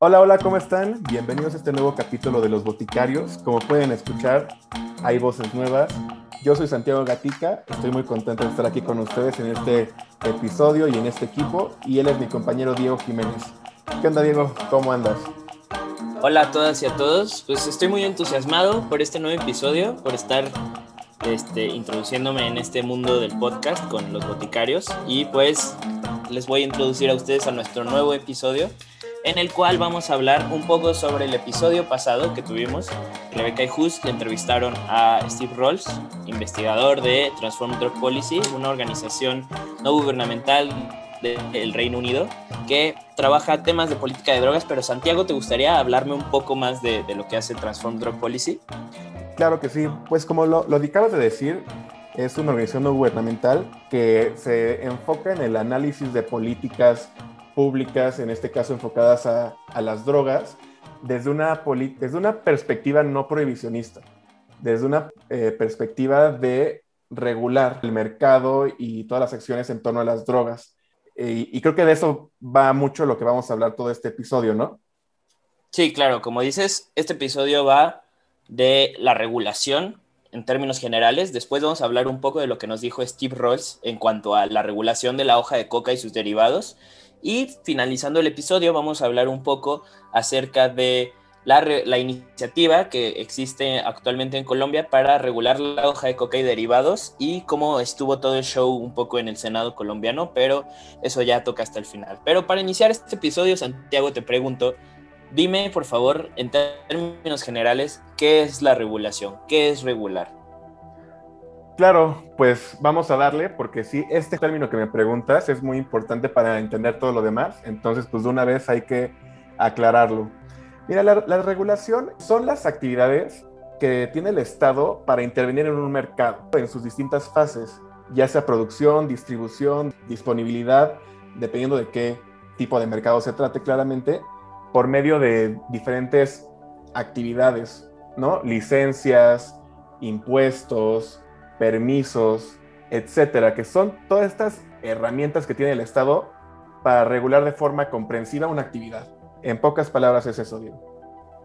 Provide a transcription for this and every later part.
Hola, hola, ¿cómo están? Bienvenidos a este nuevo capítulo de Los Boticarios. Como pueden escuchar, hay voces nuevas. Yo soy Santiago Gatica, estoy muy contento de estar aquí con ustedes en este episodio y en este equipo. Y él es mi compañero Diego Jiménez. ¿Qué onda, Diego? ¿Cómo andas? Hola a todas y a todos. Pues estoy muy entusiasmado por este nuevo episodio, por estar este, introduciéndome en este mundo del podcast con los boticarios. Y pues les voy a introducir a ustedes a nuestro nuevo episodio en el cual vamos a hablar un poco sobre el episodio pasado que tuvimos. Rebecca y Hus entrevistaron a Steve Rolls, investigador de Transform Drug Policy, una organización no gubernamental del Reino Unido que trabaja temas de política de drogas, pero Santiago, ¿te gustaría hablarme un poco más de, lo que hace Transform Drug Policy? Claro que sí, pues como lo, lo de decir, es una organización no gubernamental que se enfoca en el análisis de políticas públicas, en este caso enfocadas a, las drogas, desde una, desde una perspectiva no prohibicionista, desde una eh, perspectiva de regular el mercado y todas las acciones en torno a las drogas. y creo que de eso va mucho lo que vamos a hablar todo este episodio, ¿no? Sí, claro, como dices, este episodio va de la regulación en términos generales. Después vamos a hablar un poco de lo que nos dijo Steve Rolls en cuanto a la regulación de la hoja de coca y sus derivados. Y finalizando el episodio vamos a hablar un poco acerca de la, iniciativa que existe actualmente en Colombia para regular la hoja de coca y derivados y cómo estuvo todo el show un poco en el Senado colombiano, pero eso ya toca hasta el final. Pero para iniciar este episodio, Santiago, te pregunto, dime por favor, en términos generales, ¿qué es la regulación? ¿Qué es regular? Claro, pues vamos a darle, porque sí, este término que me preguntas es muy importante para entender todo lo demás, entonces pues de una vez hay que aclararlo. Mira, la, regulación son las actividades que tiene el Estado para intervenir en un mercado en sus distintas fases, ya sea producción, distribución, disponibilidad, dependiendo de qué tipo de mercado se trate claramente, por medio de diferentes actividades, ¿no? Licencias, impuestos, permisos, etcétera, que son todas estas herramientas que tiene el Estado para regular de forma comprensiva una actividad. En pocas palabras es eso, Diego.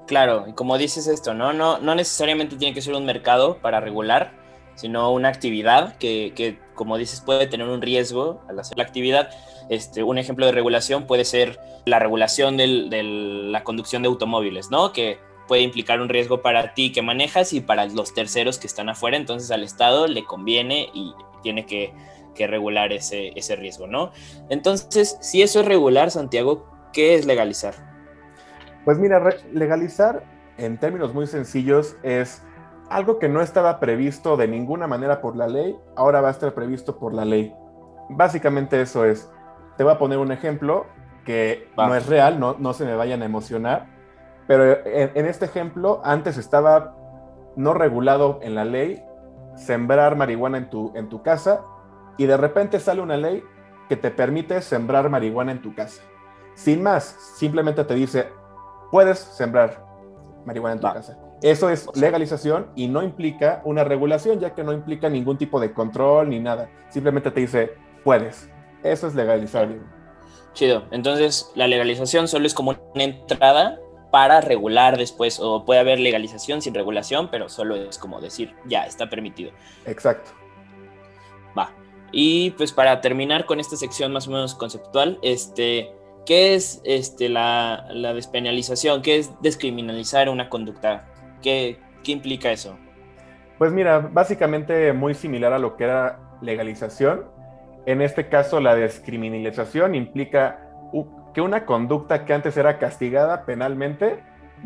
Claro, y como dices esto, ¿no? No, no necesariamente tiene que ser un mercado para regular, sino una actividad que, que, como dices, puede tener un riesgo al hacer la actividad. Este, un ejemplo de regulación puede ser la regulación de la conducción de automóviles, ¿no? Que puede implicar un riesgo para ti que manejas y para los terceros que están afuera, entonces al Estado le conviene y tiene que, regular ese, ese riesgo, ¿no? Entonces, si eso es regular, Santiago, ¿qué es legalizar? Pues mira, legalizar en términos muy sencillos es algo que no estaba previsto de ninguna manera por la ley, ahora va a estar previsto por la ley. Básicamente eso es. Te voy a poner un ejemplo que no es real, no, no se me vayan a emocionar, pero en, este ejemplo, antes estaba no regulado en la ley sembrar marihuana en tu, en tu casa y de repente sale una ley que te permite sembrar marihuana en tu casa. Sin más, simplemente te dice, puedes sembrar marihuana en tu casa. Eso es legalización y no implica una regulación, ya que no implica ningún tipo de control ni nada. Simplemente te dice, puedes. Eso es legalizar. Chido. Entonces, la legalización solo es como una entrada para regular después, o puede haber legalización sin regulación, pero solo es como decir, ya, está permitido. Exacto. Va. Y pues para terminar con esta sección más o menos conceptual, este, ¿qué es este, la, despenalización? ¿Qué es descriminalizar una conducta? ¿Qué, ¿Qué implica eso? Pues mira, básicamente muy similar a lo que era legalización. En este caso, la descriminalización implica que una conducta que antes era castigada penalmente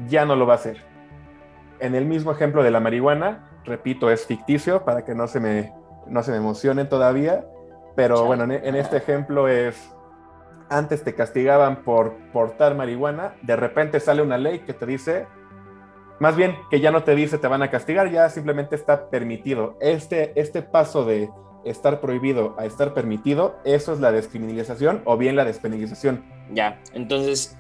ya no lo va a ser. En el mismo ejemplo de la marihuana, repito, es ficticio para que no se me, no se me emocionen todavía, pero bueno, en, este ejemplo es, antes te castigaban por portar marihuana, de repente sale una ley que te dice, más bien que ya no te dice te van a castigar, ya simplemente está permitido. Este, este paso de estar prohibido a estar permitido, eso es la descriminalización o bien la despenalización. Ya, entonces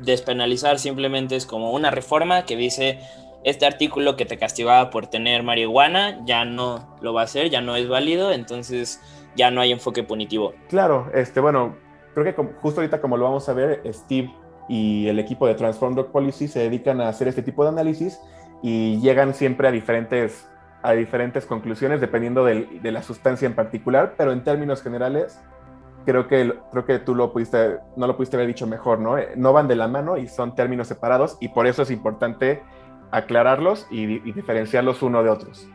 despenalizar simplemente es como una reforma que dice este artículo que te castigaba por tener marihuana ya no lo va a hacer, ya no es válido, entonces ya no hay enfoque punitivo. Claro, este, bueno, creo que justo ahorita como lo vamos a ver, Steve y el equipo de Transform Drug Policy se dedican a hacer este tipo de análisis y llegan siempre a diferentes, a diferentes conclusiones dependiendo de la sustancia en particular, pero en términos generales creo que, creo que tú lo pudiste, no lo pudiste haber dicho mejor, ¿no? No van de la mano y son términos separados y por eso es importante aclararlos y, diferenciarlos uno de otros.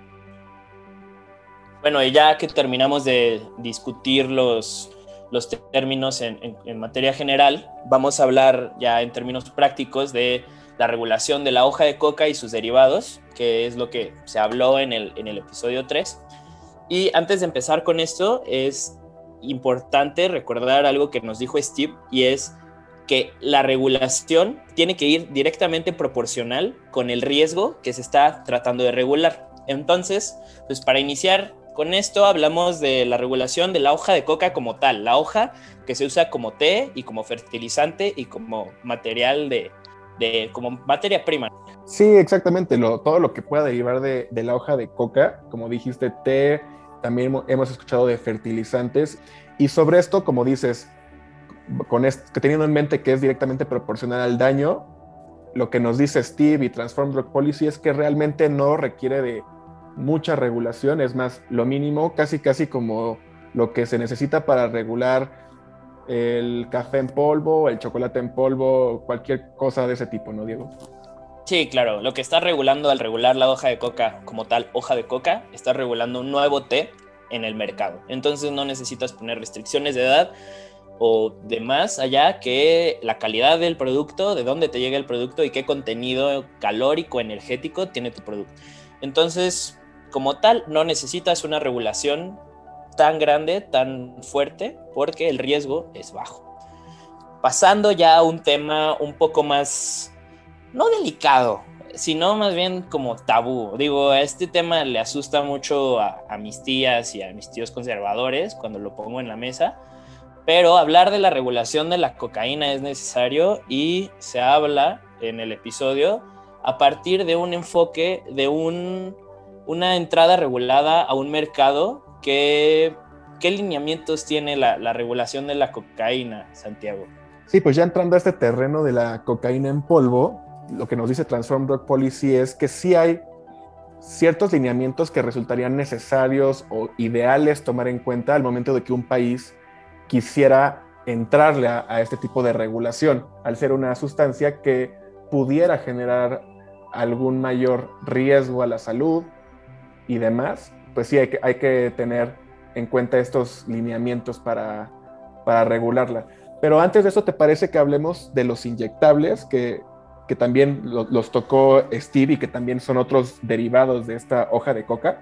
Bueno, y ya que terminamos de discutir los, los términos en, materia general, vamos a hablar ya en términos prácticos de la regulación de la hoja de coca y sus derivados, que es lo que se habló en el, en el episodio 3. Y antes de empezar con esto, es importante recordar algo que nos dijo Steve y es que la regulación tiene que ir directamente proporcional con el riesgo que se está tratando de regular. Entonces, pues para iniciar con esto hablamos de la regulación de la hoja de coca como tal, la hoja que se usa como té y como fertilizante y como material de, como materia prima. Sí, exactamente, lo, todo lo que pueda derivar de, de la hoja de coca, como dijiste, té, también hemos escuchado de fertilizantes y sobre esto, como dices, con teniendo en mente que es directamente proporcional al daño, lo que nos dice Steve y Transform Drug Policy es que realmente no requiere de mucha regulación, es más, lo mínimo, casi casi como lo que se necesita para regular el café en polvo, el chocolate en polvo, cualquier cosa de ese tipo, ¿no, Diego? Sí, claro, lo que está regulando al regular la hoja de coca como tal, hoja de coca, está regulando un nuevo té en el mercado. Entonces no necesitas poner restricciones de edad, o de más allá que la calidad del producto, de dónde te llega el producto y qué contenido calórico, energético tiene tu producto. Entonces, como tal, no necesitas una regulación tan grande, tan fuerte, porque el riesgo es bajo. Pasando ya a un tema un poco más, no delicado, sino más bien como tabú. Digo, este tema le asusta mucho a, a mis tías y a mis tíos conservadores cuando lo pongo en la mesa pero hablar de la regulación de la cocaína es necesario y se habla en el episodio a partir de un enfoque de un, una entrada regulada a un mercado que... ¿Qué lineamientos tiene la, la regulación de la cocaína, Santiago? Sí, pues ya entrando a este terreno de la cocaína en polvo, lo que nos dice Transform Drug Policy es que sí hay ciertos lineamientos que resultarían necesarios o ideales tomar en cuenta al momento de que un país quisiera entrarle a, este tipo de regulación, al ser una sustancia que pudiera generar algún mayor riesgo a la salud y demás, pues sí hay que, hay que tener en cuenta estos lineamientos para, para regularla. Pero antes de eso, ¿te parece que hablemos de los inyectables que, que también los tocó Steve y que también son otros derivados de esta hoja de coca?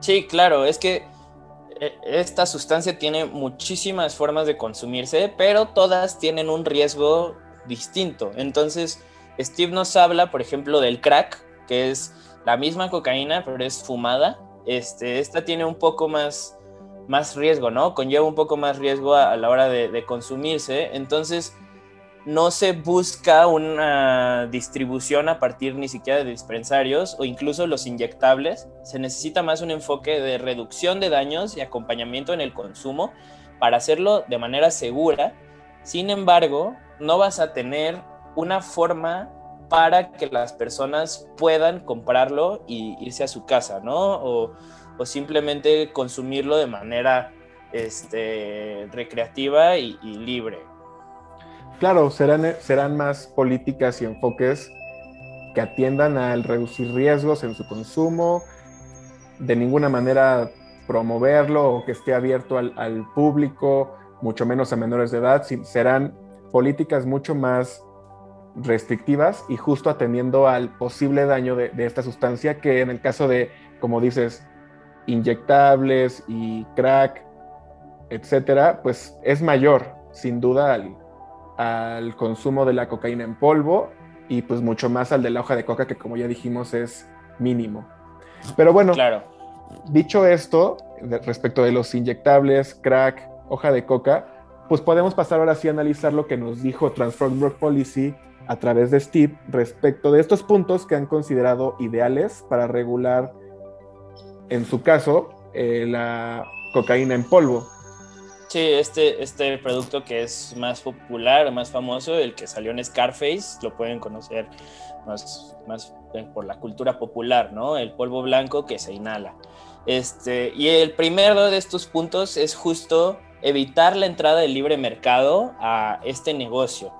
Sí, claro, es que e, esta sustancia tiene muchísimas formas de consumirse, pero todas tienen un riesgo distinto. Entonces, Steve nos habla, por ejemplo, del crack, que es la misma cocaína, pero es fumada. Este, esta tiene un poco más, más riesgo, ¿no? Conlleva un poco más riesgo a, la hora de consumirse. Entonces, no se busca una distribución a partir ni siquiera de dispensarios o incluso los inyectables. Se necesita más un enfoque de reducción de daños y acompañamiento en el consumo para hacerlo de manera segura. Sin embargo, no vas a tener una forma para que las personas puedan comprarlo y irse a su casa, ¿no? O, simplemente consumirlo de manera este, recreativa y libre. Claro, serán, serán más políticas y enfoques que atiendan al reducir riesgos en su consumo, de ninguna manera promoverlo o que esté abierto al, público, mucho menos a menores de edad, serán políticas mucho más restrictivas y justo atendiendo al posible daño de, esta sustancia que en el caso de, como dices, inyectables y crack, etcétera, pues es mayor, sin duda, al, al consumo de la cocaína en polvo y pues mucho más al de la hoja de coca que como ya dijimos es mínimo. Pero bueno, claro. dicho esto, respecto de los inyectables, crack, hoja de coca, pues podemos pasar ahora sí a analizar lo que nos dijo Transform Drug Policy a través de Steve respecto de estos puntos que han considerado ideales para regular, en su caso, eh, la cocaína en polvo. Sí, este, este producto que es más popular, más famoso, el que salió en Scarface, lo pueden conocer más, más por la cultura popular, ¿no? El polvo blanco que se inhala. Este, y el primero de estos puntos es justo evitar la entrada del libre mercado a este negocio.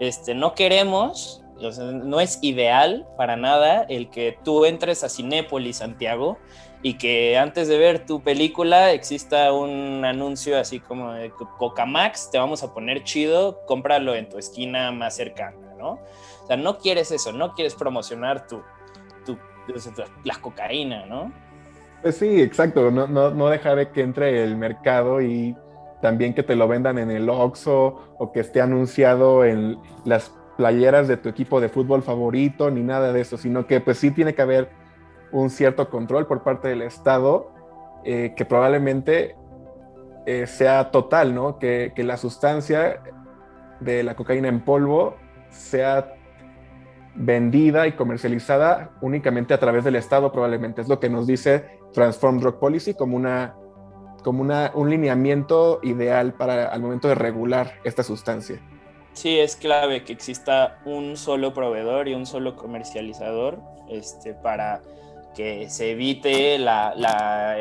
Este, no queremos, no es ideal para nada el que tú entres a Cinépolis, Santiago, y que antes de ver tu película exista un anuncio así como de Coca Max, te vamos a poner chido, cómpralo en tu esquina más cercana, ¿no? O sea, no quieres eso, no quieres promocionar tu, tu, la cocaína, ¿no? Pues sí, exacto, no, no, no dejar que entre el mercado y también que te lo vendan en el Oxxo o que esté anunciado en las playeras de tu equipo de fútbol favorito, ni nada de eso, sino que pues sí tiene que haber un cierto control por parte del Estado eh, que probablemente eh, sea total, ¿no? Que, que, la sustancia de la cocaína en polvo sea vendida y comercializada únicamente a través del Estado, probablemente. Es lo que nos dice Transform Drug Policy como una como una, un lineamiento ideal para al momento de regular esta sustancia. Sí, es clave que exista un solo proveedor y un solo comercializador este, para que se evite la, la,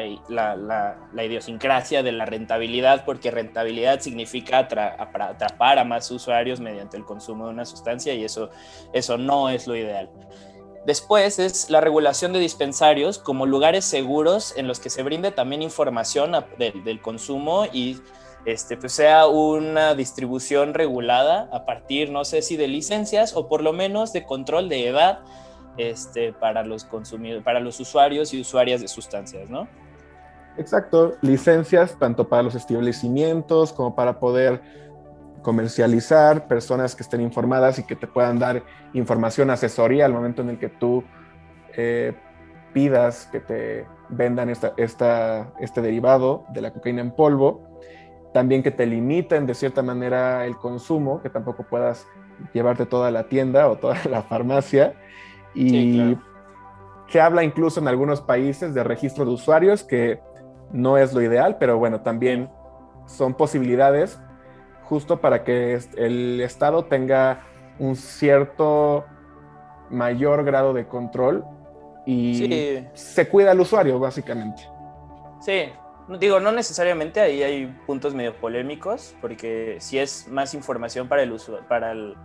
la, idiosincrasia de la rentabilidad, porque rentabilidad significa atrapar a más usuarios mediante el consumo de una sustancia y eso, eso no es lo ideal. Después es la regulación de dispensarios como lugares seguros en los que se brinde también información del consumo y este, pues sea una distribución regulada a partir, no sé si de licencias o por lo menos de control de edad este, para, los consumidores, para los usuarios y usuarias de sustancias, ¿no? Exacto, licencias tanto para los establecimientos como para poder comercializar, personas que estén informadas y que te puedan dar información, asesoría al momento en el que tú eh, pidas que te vendan esta, este derivado de la cocaína en polvo. También que te limiten de cierta manera el consumo, que tampoco puedas llevarte toda la tienda o toda la farmacia. Y se habla incluso en algunos países de registro de usuarios, que no es lo ideal, pero bueno, también son posibilidades justo para que el Estado tenga un cierto mayor grado de control y se cuida al usuario, básicamente. Sí, digo, no necesariamente, ahí hay puntos medio polémicos, porque si es más información para el usuario, para el,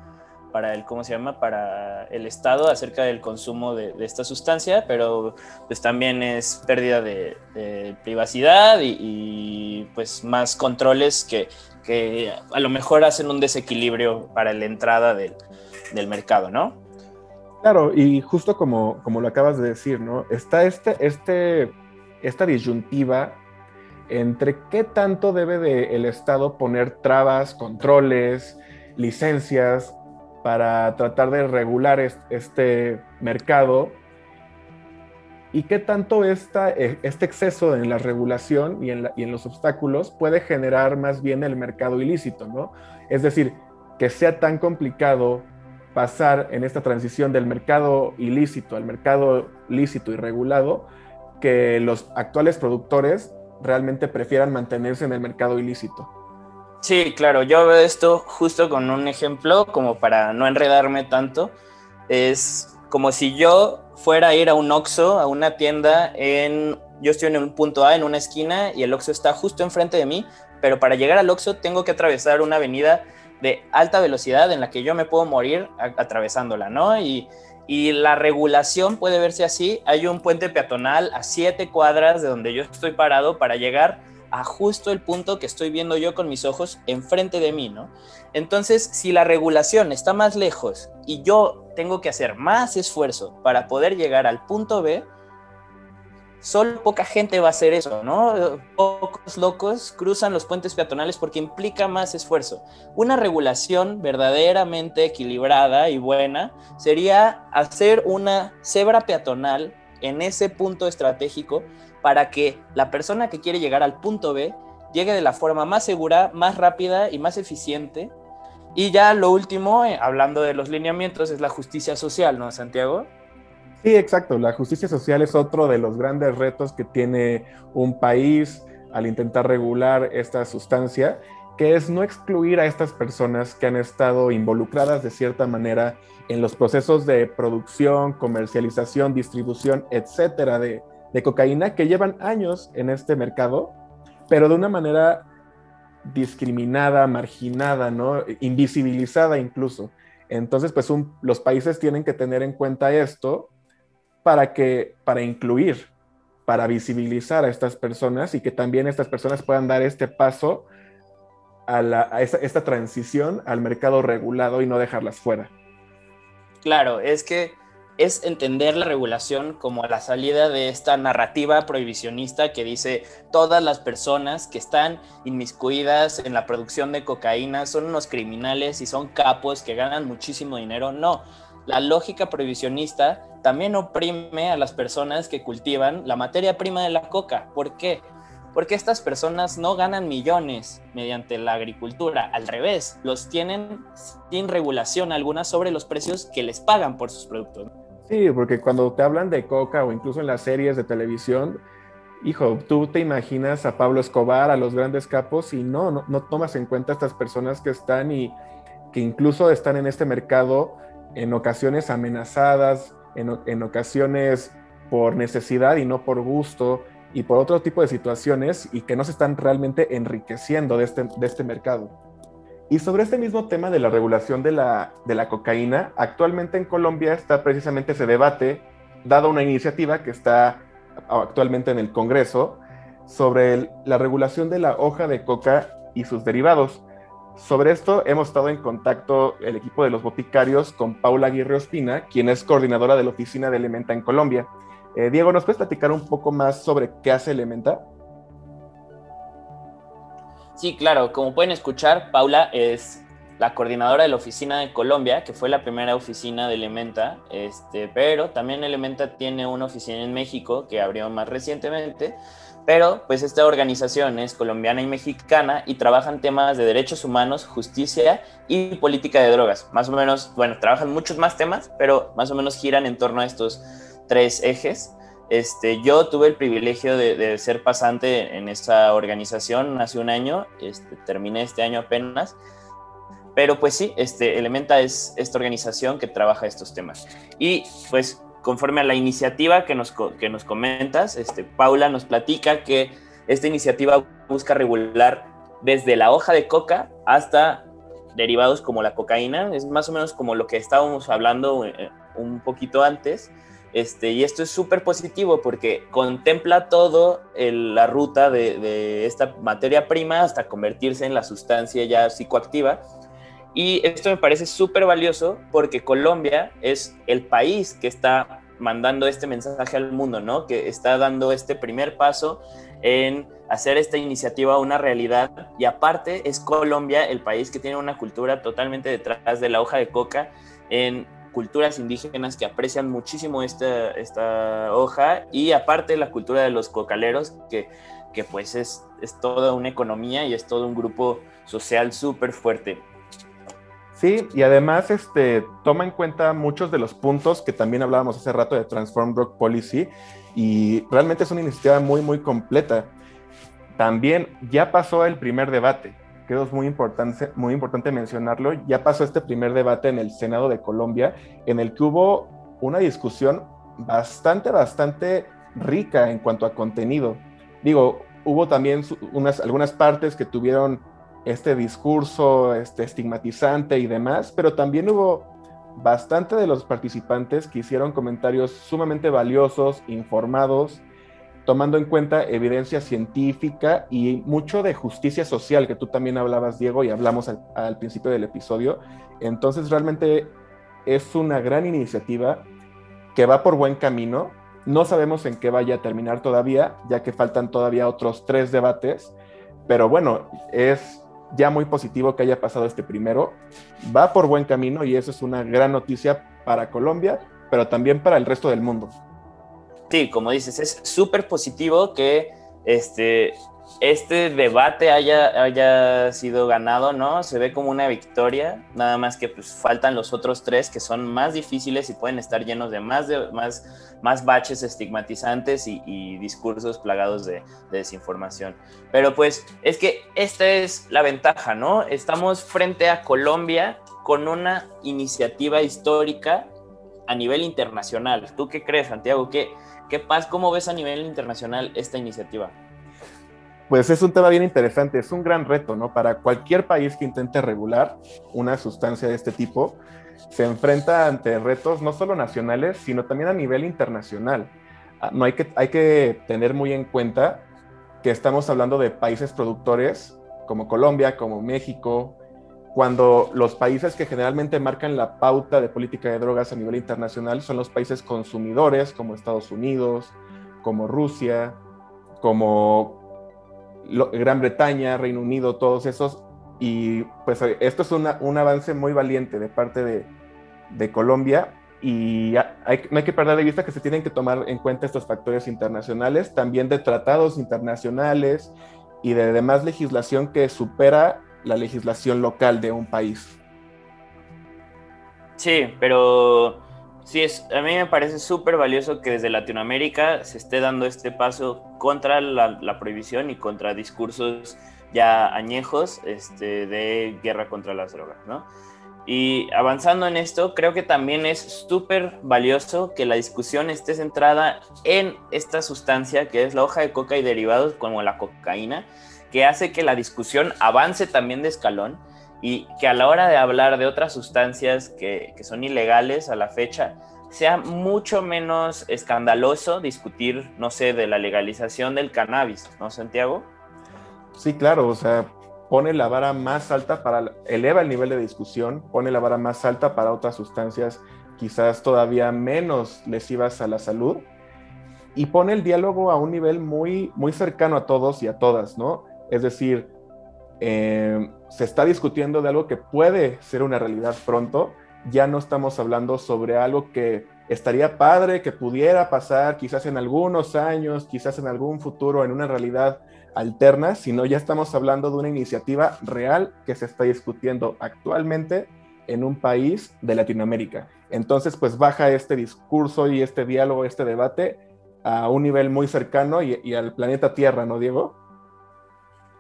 para el, ¿cómo se llama? Para el Estado acerca del consumo de, esta sustancia, pero pues también es pérdida de, privacidad y, y, pues más controles que, que a lo mejor hacen un desequilibrio para la entrada del, del mercado, ¿no? Claro, y justo como, como lo acabas de decir, ¿no? Está este, este, esta disyuntiva entre qué tanto debe de el Estado poner trabas, controles, licencias para tratar de regular este mercado y qué tanto esta, eh, este exceso en la regulación y en, y en, los obstáculos puede generar más bien el mercado ilícito, ¿no? Es decir, que sea tan complicado pasar en esta transición del mercado ilícito al mercado lícito y regulado que los actuales productores realmente prefieran mantenerse en el mercado ilícito. Sí, claro, yo veo esto justo con un ejemplo, como para no enredarme tanto, es como si yo fuera a ir a un Oxxo, a una tienda en, yo estoy en un punto A, en una esquina, y el Oxxo está justo enfrente de mí, pero para llegar al Oxxo tengo que atravesar una avenida de alta velocidad en la que yo me puedo morir atravesándola, ¿no? Y, y la regulación puede verse así, hay un puente peatonal a siete cuadras de donde yo estoy parado para llegar a justo el punto que estoy viendo yo con mis ojos enfrente de mí, ¿no? Entonces, si la regulación está más lejos y yo tengo que hacer más esfuerzo para poder llegar al punto B, solo poca gente va a hacer eso, ¿no? Pocos locos cruzan los puentes peatonales porque implica más esfuerzo. Una regulación verdaderamente equilibrada y buena sería hacer una cebra peatonal en ese punto estratégico para que la persona que quiere llegar al punto B llegue de la forma más segura, más rápida y más eficiente. Y ya lo último, eh, hablando de los lineamientos, es la justicia social, ¿no, Santiago? Sí, exacto. La justicia social es otro de los grandes retos que tiene un país al intentar regular esta sustancia, que es no excluir a estas personas que han estado involucradas de cierta manera en los procesos de producción, comercialización, distribución, etcétera, de, de cocaína, que llevan años en este mercado, pero de una manera discriminada, marginada, ¿no? Invisibilizada incluso. Entonces, pues los países tienen que tener en cuenta esto para que, para incluir, para visibilizar a estas personas y que también estas personas puedan dar este paso a, esta transición al mercado regulado y no dejarlas fuera. Claro, es que es entender la regulación como la salida de esta narrativa prohibicionista que dice todas las personas que están inmiscuidas en la producción de cocaína son unos criminales y son capos que ganan muchísimo dinero. No, la lógica prohibicionista también oprime a las personas que cultivan la materia prima de la coca. ¿Por qué? Porque estas personas no ganan millones mediante la agricultura, al revés, los tienen sin regulación alguna sobre los precios que les pagan por sus productos. Sí, porque cuando te hablan de coca o incluso en las series de televisión, hijo, tú te imaginas a Pablo Escobar, a los grandes capos, y no, no, tomas en cuenta a estas personas que están y que incluso están en este mercado en ocasiones amenazadas, en, en ocasiones por necesidad y no por gusto, y por otro tipo de situaciones, y que no se están realmente enriqueciendo de este, de este mercado. Y sobre este mismo tema de la regulación de la, de la cocaína, actualmente en Colombia está precisamente ese debate, dado una iniciativa que está actualmente en el Congreso, sobre la regulación de la hoja de coca y sus derivados. Sobre esto hemos estado en contacto el equipo de los boticarios con Paula Aguirre Ospina, quien es coordinadora de la oficina de Elementa en Colombia. Eh, Diego, ¿nos puedes platicar un poco más sobre qué hace Elementa? Sí, claro, como pueden escuchar, Paula es la coordinadora de la oficina de Colombia, que fue la primera oficina de Elementa, este, pero también Elementa tiene una oficina en México que abrió más recientemente, pero pues esta organización es colombiana y mexicana y trabajan temas de derechos humanos, justicia y política de drogas. Más o menos, bueno, trabajan muchos más temas, pero más o menos giran en torno a estos tres ejes. Este, yo tuve el privilegio de, ser pasante en esa organización hace un año, este, terminé este año apenas, pero pues sí, este, Elementa es esta organización que trabaja estos temas. Y pues conforme a la iniciativa que nos, que nos comentas, este, Paula nos platica que esta iniciativa busca regular desde la hoja de coca hasta derivados como la cocaína, es más o menos como lo que estábamos hablando eh, un poquito antes, este, y esto es súper positivo porque contempla todo la ruta de, esta materia prima hasta convertirse en la sustancia ya psicoactiva. Y esto me parece súper valioso porque Colombia es el país que está mandando este mensaje al mundo, ¿no? Que está dando este primer paso en hacer esta iniciativa una realidad. Y aparte es Colombia el país que tiene una cultura totalmente detrás de la hoja de coca en culturas indígenas que aprecian muchísimo esta, esta hoja y aparte la cultura de los cocaleros que, que pues es, es toda una economía y es todo un grupo social súper fuerte. Sí, y además este, toma en cuenta muchos de los puntos que también hablábamos hace rato de Transform Rock Policy y realmente es una iniciativa muy, muy completa. También ya pasó el primer debate, creo es muy importante, muy importante mencionarlo, ya pasó este primer debate en el Senado de Colombia, en el que hubo una discusión bastante, bastante rica en cuanto a contenido. Digo, hubo también unas, algunas partes que tuvieron este discurso este, estigmatizante y demás, pero también hubo bastante de los participantes que hicieron comentarios sumamente valiosos, informados, tomando en cuenta evidencia científica y mucho de justicia social, que tú también hablabas, Diego, y hablamos al, principio del episodio. Entonces, realmente es una gran iniciativa que va por buen camino. No sabemos en qué vaya a terminar todavía, ya que faltan todavía otros tres debates, pero bueno, es ya muy positivo que haya pasado este primero. Va por buen camino y eso es una gran noticia para Colombia, pero también para el resto del mundo. Sí, como dices, es súper positivo que este, este debate haya, haya sido ganado, ¿no? Se ve como una victoria, nada más que pues faltan los otros tres que son más difíciles y pueden estar llenos de más, de, más, más baches estigmatizantes y, discursos plagados de, de, desinformación. Pero pues es que esta es la ventaja, ¿no? Estamos frente a Colombia con una iniciativa histórica a nivel internacional. ¿Tú qué crees, Santiago? ¿Qué, qué pasa? ¿Cómo ves a nivel internacional esta iniciativa? pues es un tema bien interesante, es un gran reto, ¿no? Para cualquier país que intente regular una sustancia de este tipo, se enfrenta ante retos no solo nacionales, sino también a nivel internacional. Ah, no hay que, hay que tener muy en cuenta que estamos hablando de países productores como Colombia, como México, cuando los países que generalmente marcan la pauta de política de drogas a nivel internacional son los países consumidores como Estados Unidos, como Rusia, como Gran Bretaña, Reino Unido, todos esos. Y pues esto es un avance muy valiente de parte de, Colombia y no hay que perder de vista que se tienen que tomar en cuenta estos factores internacionales, también de tratados internacionales y de demás legislación que supera la legislación local de un país. Sí, pero Sí, es, a mí me parece súper valioso que desde Latinoamérica se esté dando este paso contra la, prohibición y contra discursos ya añejos este, de guerra contra las drogas, ¿no? Y avanzando en esto, creo que también es súper valioso que la discusión esté centrada en esta sustancia que es la hoja de coca y derivados como la cocaína, que hace que la discusión avance también de escalón y que a la hora de hablar de otras sustancias que, que son ilegales a la fecha, sea mucho menos escandaloso discutir, no sé, de la legalización del cannabis, ¿no, Santiago? Sí, claro, o sea, pone la vara más alta para, eleva el nivel de discusión, pone la vara más alta para otras sustancias quizás todavía menos lesivas a la salud y pone el diálogo a un nivel muy, muy cercano a todos y a todas, ¿no? Es decir, eh, se está discutiendo de algo que puede ser una realidad pronto. Ya no estamos hablando sobre algo que estaría padre, que pudiera pasar quizás en algunos años, quizás en algún futuro, en una realidad alterna, sino ya estamos hablando de una iniciativa real que se está discutiendo actualmente en un país de Latinoamérica. Entonces, pues baja este discurso y este diálogo, este debate a un nivel muy cercano y, y al planeta Tierra, ¿no, Diego?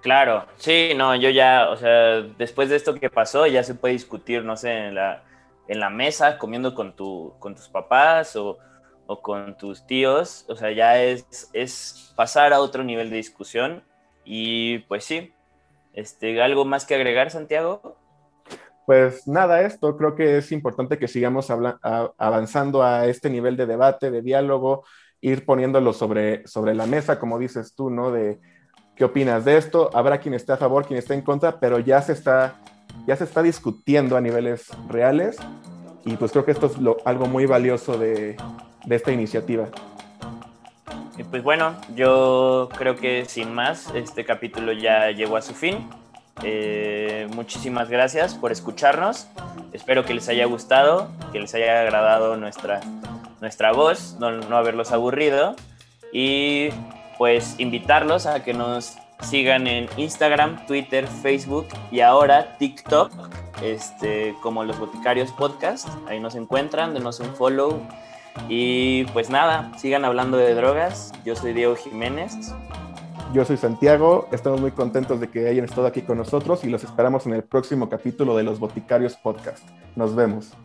Claro, sí, no, yo ya, o sea, después de esto que pasó, ya se puede discutir, no sé, en la, en la mesa, comiendo con, tu, con tus papás o, o con tus tíos, o sea, ya es, es pasar a otro nivel de discusión y pues sí, este, ¿algo más que agregar, Santiago? Pues nada, esto creo que es importante que sigamos avanzando a este nivel de debate, de diálogo, ir poniéndolo sobre, sobre la mesa, como dices tú, ¿no? De, ¿Qué opinas de esto? Habrá quien esté a favor, quien esté en contra, pero ya se está, ya se está discutiendo a niveles reales y pues creo que esto es algo muy valioso de, de esta iniciativa. Y pues bueno, yo creo que sin más, este capítulo ya llegó a su fin. Eh, muchísimas gracias por escucharnos. Espero que les haya gustado, que les haya agradado nuestra, nuestra voz, no, no haberlos aburrido. Y pues invitarlos a que nos sigan en Instagram, Twitter, Facebook y ahora TikTok, este, como los Boticarios Podcast. Ahí nos encuentran, denos un follow. Y pues nada, sigan hablando de drogas. Yo soy Diego Jiménez. Yo soy Santiago, estamos muy contentos de que hayan estado aquí con nosotros y los esperamos en el próximo capítulo de los Boticarios Podcast. Nos vemos.